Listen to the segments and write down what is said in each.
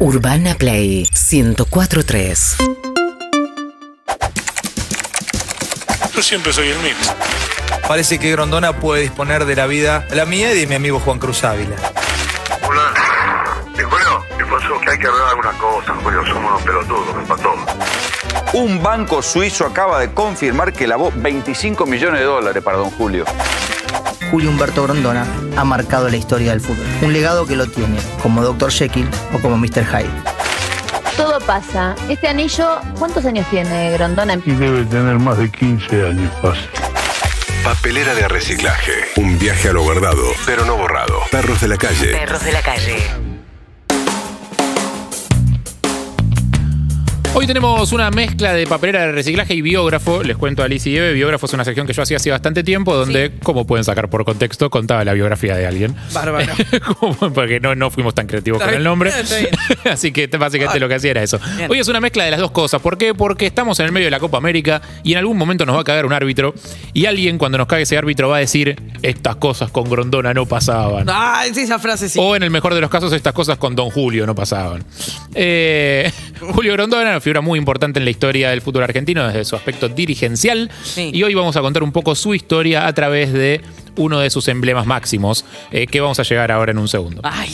Urbana Play 1043. Yo siempre soy el mismo. Parece que Grondona puede disponer de la vida la mía y de mi amigo Juan Cruz Ávila. Hola. Eh, Julio, ¿qué pasó? Que hay que arreglar algunas cosas, Julio. Somos unos pelotudos, me para todo. Un banco suizo acaba de confirmar que lavó 25 millones de dólares para don Julio. Julio Humberto Grondona ha marcado la historia del fútbol. Un legado que lo tiene como Dr. Jekyll o como Mr. Hyde. Todo pasa. Este anillo, ¿cuántos años tiene Grondona? Y debe tener más de 15 años fácil. Papelera de reciclaje. Un viaje a lo guardado, pero no borrado. Perros de la calle. Perros de la calle. Hoy tenemos una mezcla de papelera de reciclaje y biógrafo. Les cuento a Alice y Eve. Biógrafo es una sección que yo hacía hace bastante tiempo, donde, como pueden sacar por contexto, contaba la biografía de alguien. Bárbaro. Como- Porque no, no fuimos tan creativos con el nombre. Así que básicamente lo que hacía era eso. Bien. Hoy es una mezcla de las dos cosas. ¿Por qué? Porque estamos en el medio de la Copa América y en algún momento nos va a cagar un árbitro. Y alguien, cuando nos cague ese árbitro, va a decir: Estas cosas con Grondona no pasaban. Ah, sí, esa frase sí. O en el mejor de los casos, estas cosas con Don Julio no pasaban. Eh, Julio Grondona, figura muy importante en la historia del fútbol argentino desde su aspecto dirigencial. Sí. Y hoy vamos a contar un poco su historia a través de uno de sus emblemas máximos, eh, que vamos a llegar ahora en un segundo. Ay,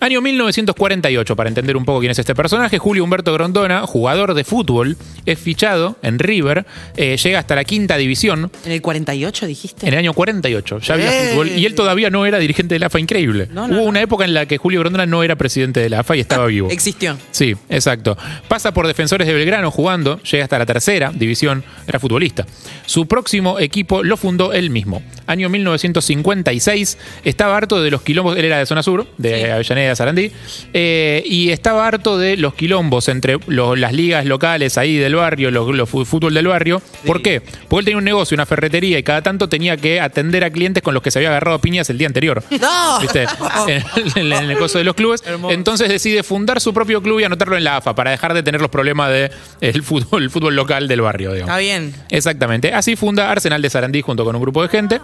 Año 1948, para entender un poco quién es este personaje, Julio Humberto Grondona, jugador de fútbol, es fichado en River, eh, llega hasta la quinta división ¿en el 48 dijiste? en el año 48. Ya había ¡Eh! fútbol y él todavía no era dirigente de la AFA, increíble. No, no, Hubo una época en la que Julio Grondona no era presidente de la AFA y estaba vivo. Existió. Sí, exacto. Pasa por Defensores de Belgrano jugando, llega hasta la tercera división, era futbolista. Su próximo equipo lo fundó él mismo. Año 1956, estaba harto de los quilombos, él era de zona sur, de Avellaneda, Sarandí, eh, y estaba harto de los quilombos entre lo- las ligas locales ahí del barrio, los, fútbol del barrio. ¿Por qué? Porque él tenía un negocio, una ferretería, y cada tanto tenía que atender a clientes con los que se había agarrado piñas el día anterior. ¡No! ¿Viste? En, en- en el coso de los clubes. Entonces decide fundar su propio club y anotarlo en la AFA para dejar de tener los problemas del el fútbol, el fútbol local del barrio, digamos. Está bien. Exactamente. Así funda Arsenal de Sarandí junto con un grupo de gente.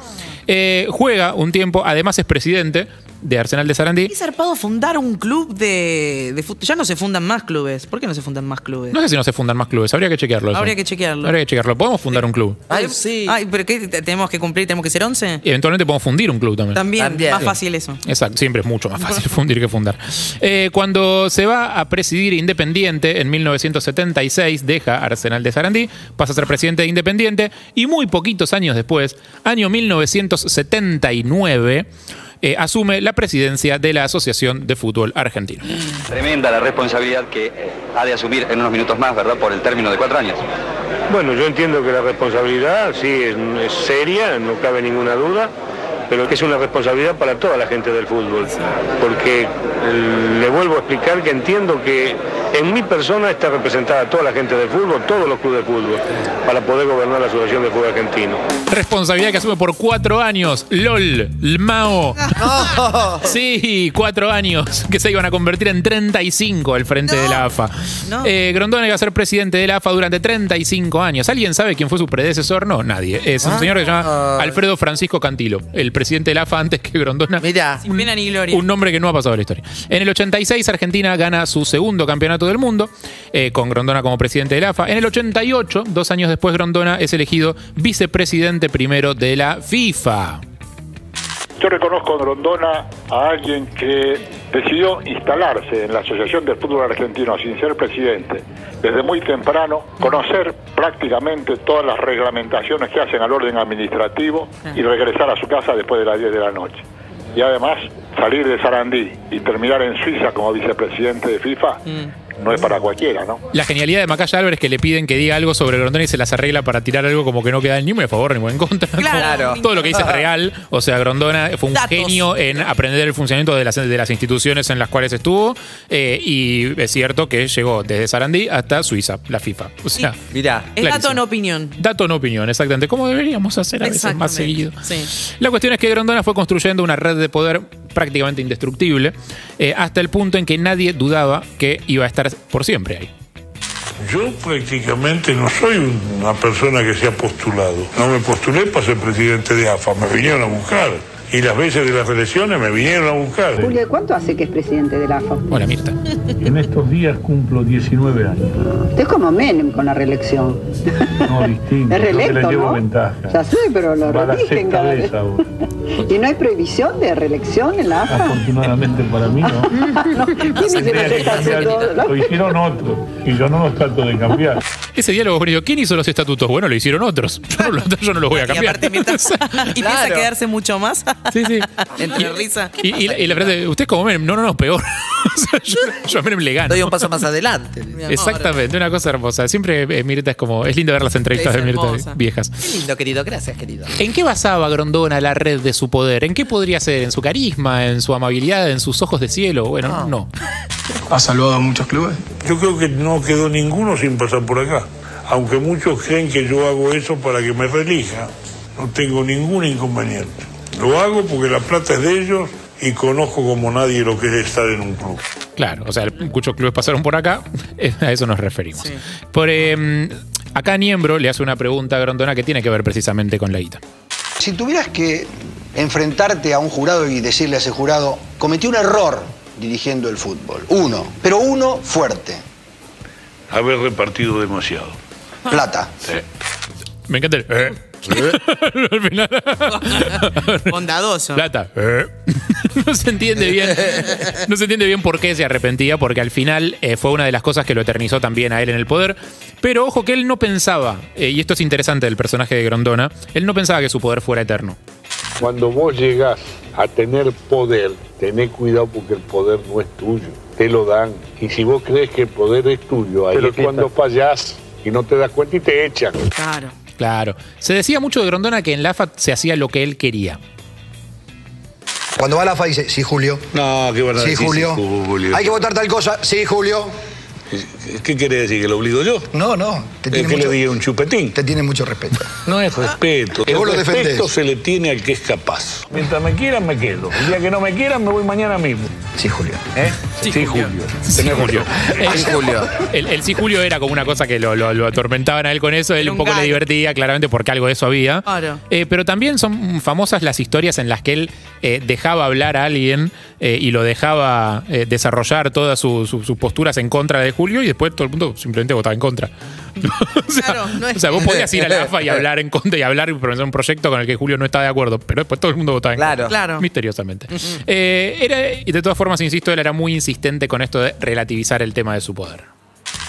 Eh, juega un tiempo, además es presidente de Arsenal de Sarandí. Qué zarpado fundar un club de, de fútbol. Ya no se fundan más clubes. ¿Por qué no se fundan más clubes? No sé si no se fundan más clubes, habría que chequearlo. eso. Habría que chequearlo. Habría que chequearlo. ¿Podemos fundar un club? Ay, sí. Ay, pero ¿qué? ¿Te- ¿Tenemos que cumplir? ¿Tenemos que ser 11? Y eventualmente podemos fundir un club también. También, También. más Sí. fácil eso. Exacto, siempre es mucho más fácil fundir que fundar. Eh, cuando se va a presidir Independiente en 1976, deja Arsenal de Sarandí, pasa a ser presidente de Independiente y muy poquitos años después, año 1979, eh, asume la presidencia de la Asociación de Fútbol Argentino. Tremenda la responsabilidad que eh, ha de asumir en unos minutos más, ¿verdad? Por el término de cuatro años. Bueno, yo entiendo que la responsabilidad sí es, es seria, no cabe ninguna duda, pero que es una responsabilidad para toda la gente del fútbol. Porque eh, le vuelvo a explicar que entiendo que en mi persona está representada toda la gente del fútbol, todos los clubes de fútbol, para poder gobernar la Asociación de Fútbol Argentino. Responsabilidad que asume por cuatro años. LOL, el Mao. Sí, cuatro años que se iban a convertir en 35 al frente de la AFA. No. Eh, Grondona iba a ser presidente de la AFA durante 35 años. ¿Alguien sabe quién fue su predecesor? No, nadie. Es un señor que se llama Alfredo Francisco Cantilo, el presidente de la AFA antes que Grondona. Mira, Sin pena ni gloria. Un nombre que no ha pasado a la historia. En el 86, Argentina gana su segundo campeonato del mundo, eh, con Grondona como presidente de la AFA. En el 88, dos años después, Grondona es elegido vicepresidente primero de la FIFA. Yo reconozco en Rondona a alguien que decidió instalarse en la Asociación del Fútbol Argentino sin ser presidente, desde muy temprano, conocer prácticamente todas las reglamentaciones que hacen al orden administrativo y regresar a su casa después de las 10 de la noche. Y además, salir de Sarandí y terminar en Suiza como vicepresidente de FIFA no es para cualquiera, ¿no? La genialidad de Macaya Álvarez que le piden que diga algo sobre Grondona y se las arregla para tirar algo como que no queda ni muy a favor ni muy en contra. Claro. Todo lo que dice es real. O sea, Grondona fue un Datos. genio en aprender el funcionamiento de las, de las instituciones en las cuales estuvo. eh, y es cierto que llegó desde Sarandí hasta Suiza, la FIFA. O sea, mira. Es dato no opinión. Dato no opinión, exactamente. Como deberíamos hacer a veces más seguido. Sí. La cuestión es que Grondona fue construyendo una red de poder prácticamente indestructible, eh, hasta el punto en que nadie dudaba que iba a estar por siempre ahí. Yo prácticamente no soy una persona que se ha postulado. No me postulé para ser presidente de AFA, me vinieron a buscar. Y las veces de las elecciones me vinieron a buscar. Julio, ¿cuánto hace que es presidente de la AFA? Hola, Mirta. En estos días cumplo 19 años. Usted es como Menem con la reelección. No, distinto. Es reelecto, le llevo ¿no? ventaja. Ya sé, pero lo Va cada vez vez. ahora. ¿Y no hay prohibición de reelección en la AFA? Afortunadamente para mí no. no, ¿quién los que? Lo hicieron otros y yo no los trato de cambiar. Ese diálogo bonito. ¿Quién hizo los estatutos? Bueno, lo hicieron otros. Yo no, lo- yo no los voy a Y cambiar. aparte mientras- y empieza a quedarse mucho más. Sí, sí. Entre risa. Y, y la, y la frase, usted como Menem. No, no, no, peor. O sea, yo, yo a Menem le gano. Doy un paso más adelante. Exactamente, una cosa hermosa. Siempre eh, Mirta es como. Es lindo ver las entrevistas de Mirta hermosa. viejas. Qué lindo, querido. Gracias, querido. ¿En qué basaba Grondona la red de su poder? ¿En qué podría ser? ¿En su carisma? ¿En su amabilidad? ¿En sus ojos de cielo? Bueno, no. ¿Ha saludado a muchos clubes? Yo creo que no quedó ninguno sin pasar por acá. Aunque muchos creen que yo hago eso para que me relija, no tengo ningún inconveniente. Lo hago porque la plata es de ellos y conozco como nadie lo que es estar en un club. Claro, o sea, muchos clubes pasaron por acá, a eso nos referimos. Por, eh, acá Niembro le hace una pregunta a Grondona que tiene que ver precisamente con la guita. Si tuvieras que enfrentarte a un jurado y decirle a ese jurado, cometí un error dirigiendo el fútbol, uno, pero uno fuerte, Haber repartido demasiado. plata. Me encanta el. eh. Al final. Bondadoso. Plata. eh. No se entiende bien. No se entiende bien por qué se arrepentía, porque al final eh, fue una de las cosas que lo eternizó también a él en el poder. Pero ojo que él no pensaba, eh, y esto es interesante del personaje de Grondona, él no pensaba que su poder fuera eterno. Cuando vos llegás a tener poder, tenés cuidado porque el poder no es tuyo, te lo dan. Y si vos crees que el poder es tuyo, ahí es cuando fallás y no te das cuenta y te echan. Claro. Claro. Se decía mucho de Grondona que en la AFA se hacía lo que él quería. Cuando va a la FA dice, sí, Julio. No, ¿qué a Sí, decir, Julio. sí, Julio? Hay que votar tal cosa. Sí, Julio. ¿Qué quiere decir? ¿Que lo obligo yo? No, no. Te ¿Es tiene que mucho, le diga un chupetín? te tiene mucho respeto. No es respeto. Vos el respeto defendés. se le tiene al que es capaz. Mientras me quieran, me quedo. El día que no me quieran, me voy mañana mismo. Sí, Julio. ¿Eh? Sí, Julio. Tenés Julio. Sí, Julio. El, el sí Julio era como una cosa que lo, lo- lo atormentaban a él con eso, él un un poco le divertía, claramente porque algo de eso había. Claro. Eh, pero también son famosas las historias en las que él eh, dejaba hablar a alguien eh, y lo dejaba eh, desarrollar todas su- su- sus posturas en contra de Julio y después todo el mundo simplemente votaba en contra. o, sea, Claro, no es- o sea, vos podías ir a la AFA y hablar en contra y hablar y presentar un proyecto con el que Julio no estaba de acuerdo, pero después todo el mundo votaba en Claro. contra. Claro. Misteriosamente. Eh, era, y de todas formas, insisto, él era muy insistente con esto de relativizar el tema de su poder.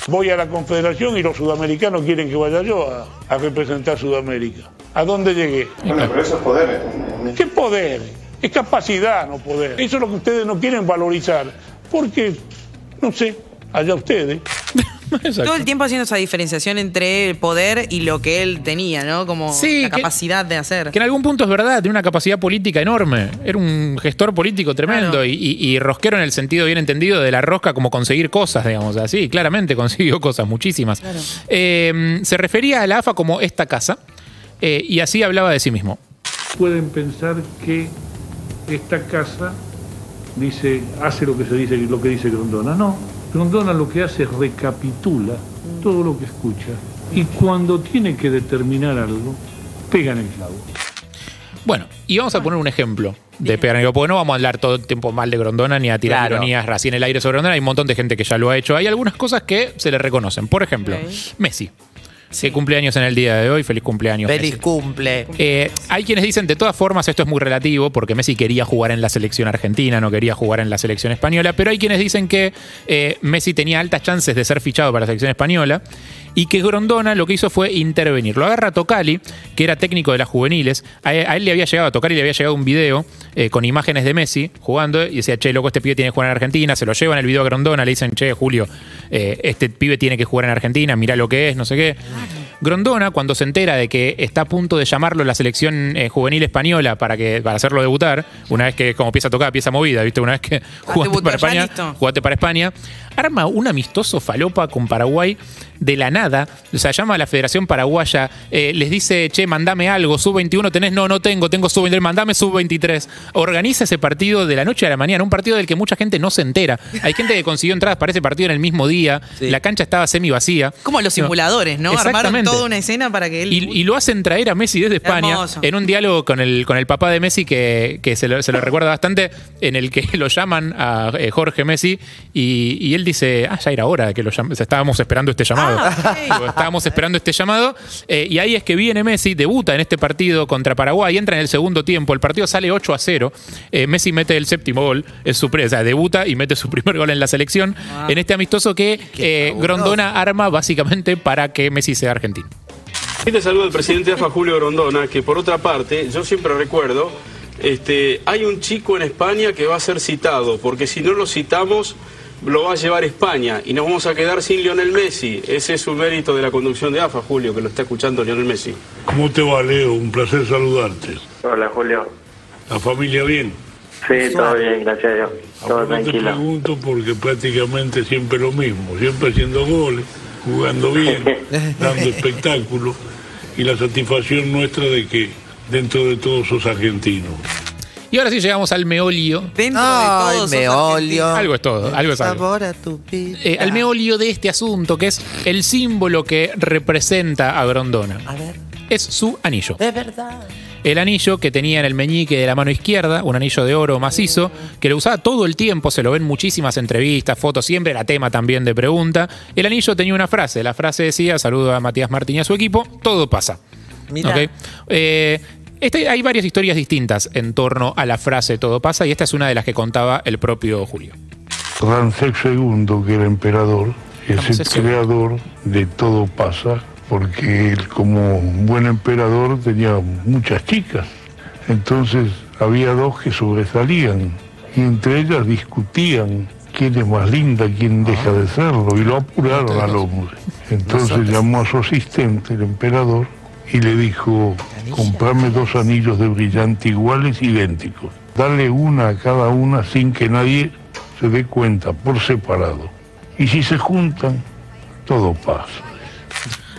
Voy a la Confederación y los sudamericanos quieren que vaya yo a, a representar Sudamérica. ¿A dónde llegué? Bueno, pero eso es poder. ¿Qué poder? Es capacidad, no poder. Eso es lo que ustedes no quieren valorizar. Porque, no sé, allá ustedes. Todo el tiempo haciendo esa diferenciación entre el poder y lo que él tenía, ¿no? Como Sí, la que- capacidad de hacer. Que en algún punto es verdad, tiene una capacidad política enorme. Era un gestor político tremendo Claro. y, y- y rosquero en el sentido bien entendido de la rosca como conseguir cosas, digamos así. Claramente consiguió cosas, muchísimas. Eh, se refería a la AFA como esta casa eh, y así hablaba de sí mismo. Pueden pensar que esta casa dice, hace lo que se dice, lo que dice Grondona. No, Grondona lo que hace es recapitula todo lo que escucha. Y cuando tiene que determinar algo, pega en el clavo. Bueno, y vamos a poner un ejemplo de pegar en el clavo, porque no vamos a hablar todo el tiempo mal de Grondona ni a tirar Claro. ironías así en el aire sobre Grondona. Hay un montón de gente que ya lo ha hecho. Hay algunas cosas que se le reconocen. Por ejemplo, Ok. Messi. Que cumpleaños en el día de hoy. Feliz cumpleaños. Feliz Messi. cumple. Eh, hay quienes dicen, de todas formas, esto es muy relativo, porque Messi quería jugar en la selección argentina, no quería jugar en la selección española, pero hay quienes dicen que eh, Messi tenía altas chances de ser fichado para la selección española y que Grondona lo que hizo fue intervenir. Lo agarra Tocali, que era técnico de las juveniles, a él, a él le había llegado, a Tocali le había llegado un video eh, con imágenes de Messi jugando y decía, che, loco, este pibe tiene que jugar en Argentina, se lo llevan el video a Grondona, le dicen, che, Julio, eh, este pibe tiene que jugar en Argentina, mirá lo que es, no sé qué. Grondona, cuando se entera de que está a punto de llamarlo la selección eh, juvenil española para que para hacerlo debutar, una vez que como pieza tocada, pieza movida, ¿viste? Una vez que jugaste para España, jugaste para España, arma un amistoso falopa con Paraguay de la nada, o sea, llama a la Federación Paraguaya, eh, les dice, che, mandame algo, sub-21 tenés, no, no tengo, tengo sub-23, mandame sub-23. Organiza ese partido de la noche a la mañana, un partido del que mucha gente no se entera. Hay gente que consiguió entradas para ese partido en el mismo día, Sí. la cancha estaba semi vacía. Como los simuladores, ¿no? Armaron toda una escena para que él. Y, y lo hacen traer a Messi desde España Hermoso. en un diálogo con el, con el papá de Messi que, que se, lo, se lo recuerda bastante, en el que lo llaman a eh, Jorge Messi y, y él dice, ah, ya era hora que lo llam- estábamos esperando este llamado. Digo, estábamos esperando este llamado eh, y ahí es que viene Messi, debuta en este partido contra Paraguay, entra en el segundo tiempo, el partido sale 8 a 0, eh, Messi mete el séptimo gol, es su, o sea, debuta y mete su primer gol en la selección en este amistoso que eh, Grondona arma básicamente para que Messi sea argentino. Este saludo del presidente AFA Julio Grondona, que por otra parte, yo siempre recuerdo, este, hay un chico en España que va a ser citado, porque si no lo citamos, lo va a llevar España y nos vamos a quedar sin Lionel Messi. Ese es un mérito de la conducción de AFA, Julio, que lo está escuchando Lionel Messi. ¿Cómo te va, Leo? Un placer saludarte. Hola, Julio. ¿La familia bien? Sí, todo bien, gracias a Dios. Todo Ahora te tranquilo. pregunto porque prácticamente siempre lo mismo, siempre haciendo goles, jugando bien, dando espectáculo y la satisfacción nuestra de que dentro de todo sos argentino. Y ahora sí llegamos al meolio. Dentro Ay, de todos. sos meolio. Algo es todo, algo es algo. Sabor a tu vida. Eh, al meolio de este asunto, que es el símbolo que representa a Grondona. A ver, Es su anillo. es verdad. El anillo que tenía en el meñique de la mano izquierda, un anillo de oro macizo, que lo usaba todo el tiempo, se lo ven muchísimas entrevistas, fotos, siempre era tema también de pregunta. El anillo tenía una frase, la frase decía, saludo a Matías Martín y a su equipo, todo pasa. Mira. ¿Ok? Eh, este- hay varias historias distintas en torno a la frase todo pasa y esta es una de las que contaba el propio Julio. Ramsés II, que era emperador, es el creador de todo pasa, porque él como buen emperador tenía muchas chicas. Entonces había dos que sobresalían y entre ellas discutían quién es más linda, quién deja de serlo, y lo apuraron al hombre. Entonces llamó a su asistente, el emperador, y le dijo, comprame dos anillos de brillante iguales, idénticos. Dale una a cada una sin que nadie se dé cuenta, por separado. Y si se juntan, todo pasa.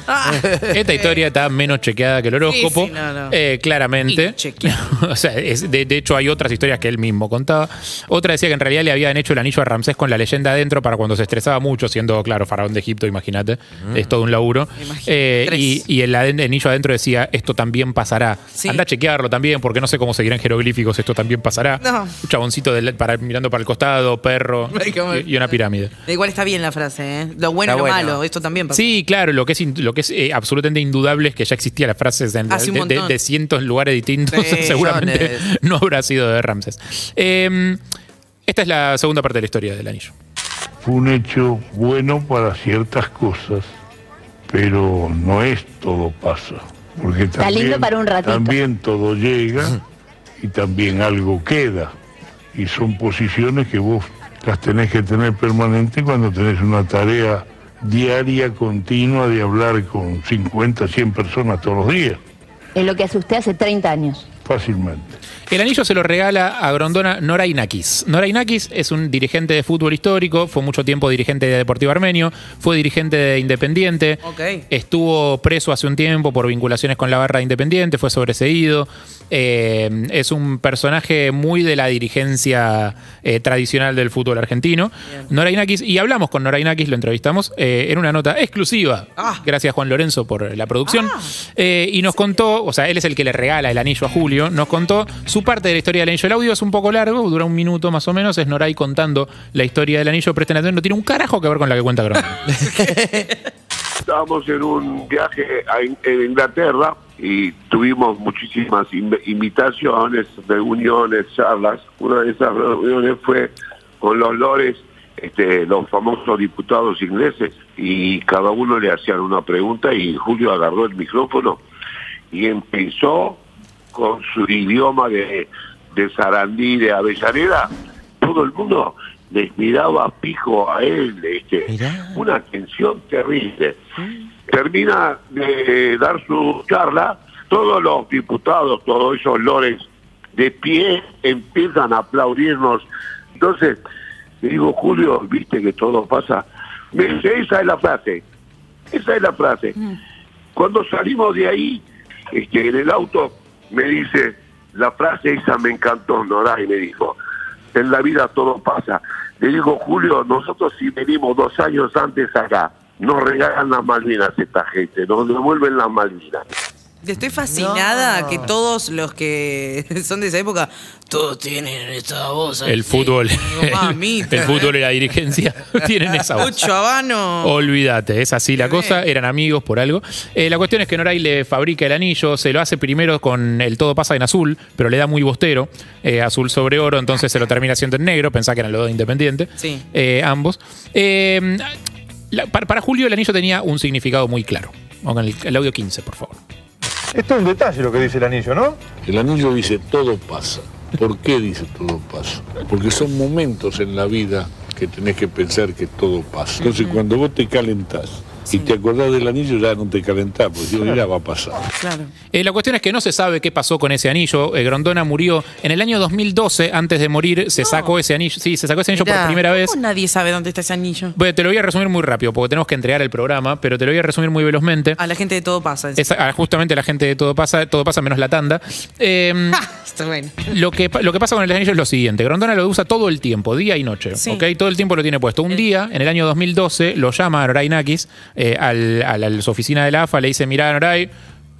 Esta historia está menos chequeada que el horóscopo, Sí, sí, no, no. eh, claramente. o sea, es- de, de hecho hay otras historias que él mismo contaba. Otra decía que en realidad le habían hecho el anillo a Ramsés con la leyenda adentro para cuando se estresaba mucho, siendo, claro, faraón de Egipto, imagínate. Es todo un laburo. Eh, y, y el anillo adentro decía, esto también pasará. Sí. Anda a chequearlo también, porque no sé cómo seguirán jeroglíficos, esto también pasará. No. Un chaboncito para, mirando para el costado, perro y, y una pirámide. Igual está bien la frase, ¿eh? Lo bueno y lo bueno. malo, esto también pasa. Sí, claro, lo que es, lo que es eh, absolutamente indudable es que ya existía la frase de, de- de- cientos lugares distintos, Sí, seguramente millones. no habrá sido de Ramses. Eh, esta es la segunda parte de la historia del anillo. Fue un hecho bueno para ciertas cosas, pero no es todo pasa. Porque Está también, lindo para un ratito. también todo llega y también algo queda. Y son posiciones que vos las tenés que tener permanente cuando tenés una tarea diaria, continua, de hablar con 50, 100 personas todos los días, Es lo que hace usted hace 30 años. fácilmente. El anillo se lo regala a Grondona Nora Inakis. Nora Inakis es un dirigente de fútbol histórico, fue mucho tiempo dirigente de Deportivo Armenio, fue dirigente de Independiente, estuvo preso hace un tiempo por vinculaciones con la barra de Independiente, fue sobreseído. Eh, es un personaje muy de la dirigencia eh, tradicional del fútbol argentino. Nora Inakis, y hablamos con Nora Inakis, lo entrevistamos eh, en una nota exclusiva. Ah. Gracias Juan Lorenzo por la producción. Eh, y nos contó, o sea, él es el que le regala el anillo a Julio, nos contó su parte de la historia del anillo. El audio es un poco largo, dura un minuto más o menos, es Noray contando la historia del anillo, presten atención, no tiene un carajo que ver con la que cuenta Grondona. Estábamos en un viaje In- en Inglaterra y tuvimos muchísimas inv- invitaciones, reuniones, charlas. Una de esas reuniones fue con los lores, este, los famosos diputados ingleses, y cada uno le hacían una pregunta y Julio agarró el micrófono y empezó con su idioma de, de Sarandí, de Avellaneda. Todo el mundo les miraba pijo a él, este, una tensión terrible. Termina de dar su charla, todos los diputados, todos esos lores de pie empiezan a aplaudirnos. Entonces, le digo, Julio, viste que todo pasa. Me dice, esa es la frase, esa es la frase. Cuando salimos de ahí, este, en el auto, me dice, la frase esa me encantó, Noray, me dijo, en la vida todo pasa. Le digo, Julio, nosotros si venimos dos años antes acá, nos regalan las Malvinas esta gente, nos devuelven las Malvinas. Estoy fascinada que todos los que son de esa época, todos tienen esta voz. El así. fútbol, mamita. el fútbol y la dirigencia tienen esa voz. Mucho habano. Olvídate, es así la cosa, eran amigos por algo. Eh, la cuestión es que Noray le fabrica el anillo, se lo hace primero con el todo pasa en azul, pero le da muy bostero, eh, azul sobre oro, entonces se lo termina haciendo en negro, pensá que eran los dos independientes, Sí. eh, ambos. Eh, la- para, para Julio el anillo tenía un significado muy claro. El, el audio 15, por favor. Esto es un detalle lo que dice el anillo, ¿no? El anillo dice todo pasa. ¿Por qué dice todo pasa? Porque son momentos en la vida que tenés que pensar que todo pasa. Entonces cuando vos te calentás y te acordás del anillo ya no te calentás, porque si no, ya va a pasar. Claro. Eh, la cuestión es que no se sabe qué pasó con ese anillo. Eh, Grondona murió en el año 2012, antes de morir, se sacó ese anillo. Sí, se sacó ese anillo por primera vez. ¿cómo nadie sabe dónde está ese anillo? Bueno, te lo voy a resumir muy rápido porque tenemos que entregar el programa, pero te lo voy a resumir muy velozmente. A la gente de todo pasa. Es, ah, justamente la gente de todo pasa, todo pasa menos la tanda. Eh, Está bueno. lo, que, lo que pasa con el anillo es lo siguiente: Grondona lo usa todo el tiempo, día y noche. Sí. ¿ok? Todo el tiempo lo tiene puesto. Un día, en el año 2012, lo llama a Noray Nakis eh, al- a, la, a su oficina de la AFA, le dice: Mirá, Noray.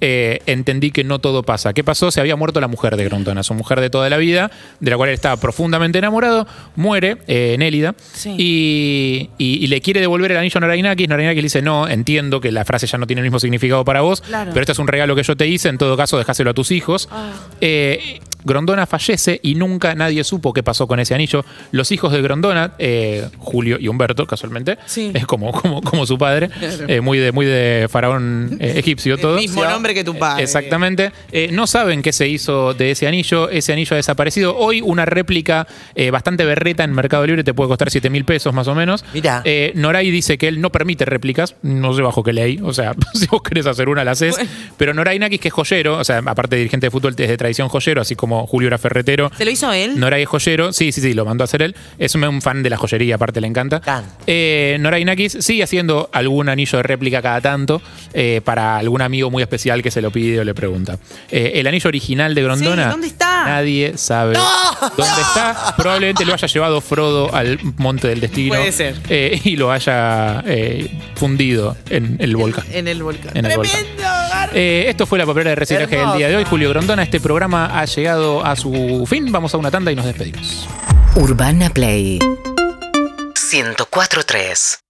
Eh, entendí que no todo pasa. ¿Qué pasó? Se había muerto la mujer de Grondona, su mujer de toda la vida, de la cual él estaba profundamente enamorado, muere, eh, Nélida, y, y- y le quiere devolver el anillo a Norainakis. Norainakis le dice, no, entiendo que la frase ya no tiene el mismo significado para vos, Claro. pero este es un regalo que yo te hice, en todo caso dejáselo a tus hijos. Ah. Eh, Grondona fallece y nunca nadie supo qué pasó con ese anillo. Los hijos de Grondona, eh, Julio y Humberto, casualmente, es como, como, como su padre, Claro. eh, muy, de, muy de faraón eh, egipcio todo. Mismo nombre que tu padre. Exactamente. Eh, no saben qué se hizo de ese anillo. Ese anillo ha desaparecido. Hoy una réplica eh, bastante berreta en Mercado Libre te puede costar 7 mil pesos más o menos. Mirá. Eh, Noray dice que él no permite réplicas. No sé bajo qué ley. O sea, si vos querés hacer una, la haces. Pero Noray Nakis, que es joyero, o sea, aparte de dirigente de fútbol, es de tradición joyero, así como Julio era ferretero. ¿Se lo hizo él? Noray es joyero, sí, sí, sí, lo mandó a hacer él. Es un, un fan de la joyería, aparte le encanta. Eh, Noray Nakis sigue haciendo algún anillo de réplica cada tanto eh, para algún amigo muy especial que se lo pide o le pregunta. Eh, el anillo original de Grondona. Sí, ¿dónde está? Nadie sabe dónde está. Probablemente lo haya llevado Frodo al monte del destino. Puede ser. eh, y lo haya eh, fundido en el volcán. En el volcán. En el volcán. Eh, esto fue la papelera de reciclaje del día de hoy. Julio Grondona, este programa ha llegado a su fin. Vamos a una tanda y nos despedimos. Urbana Play 104.3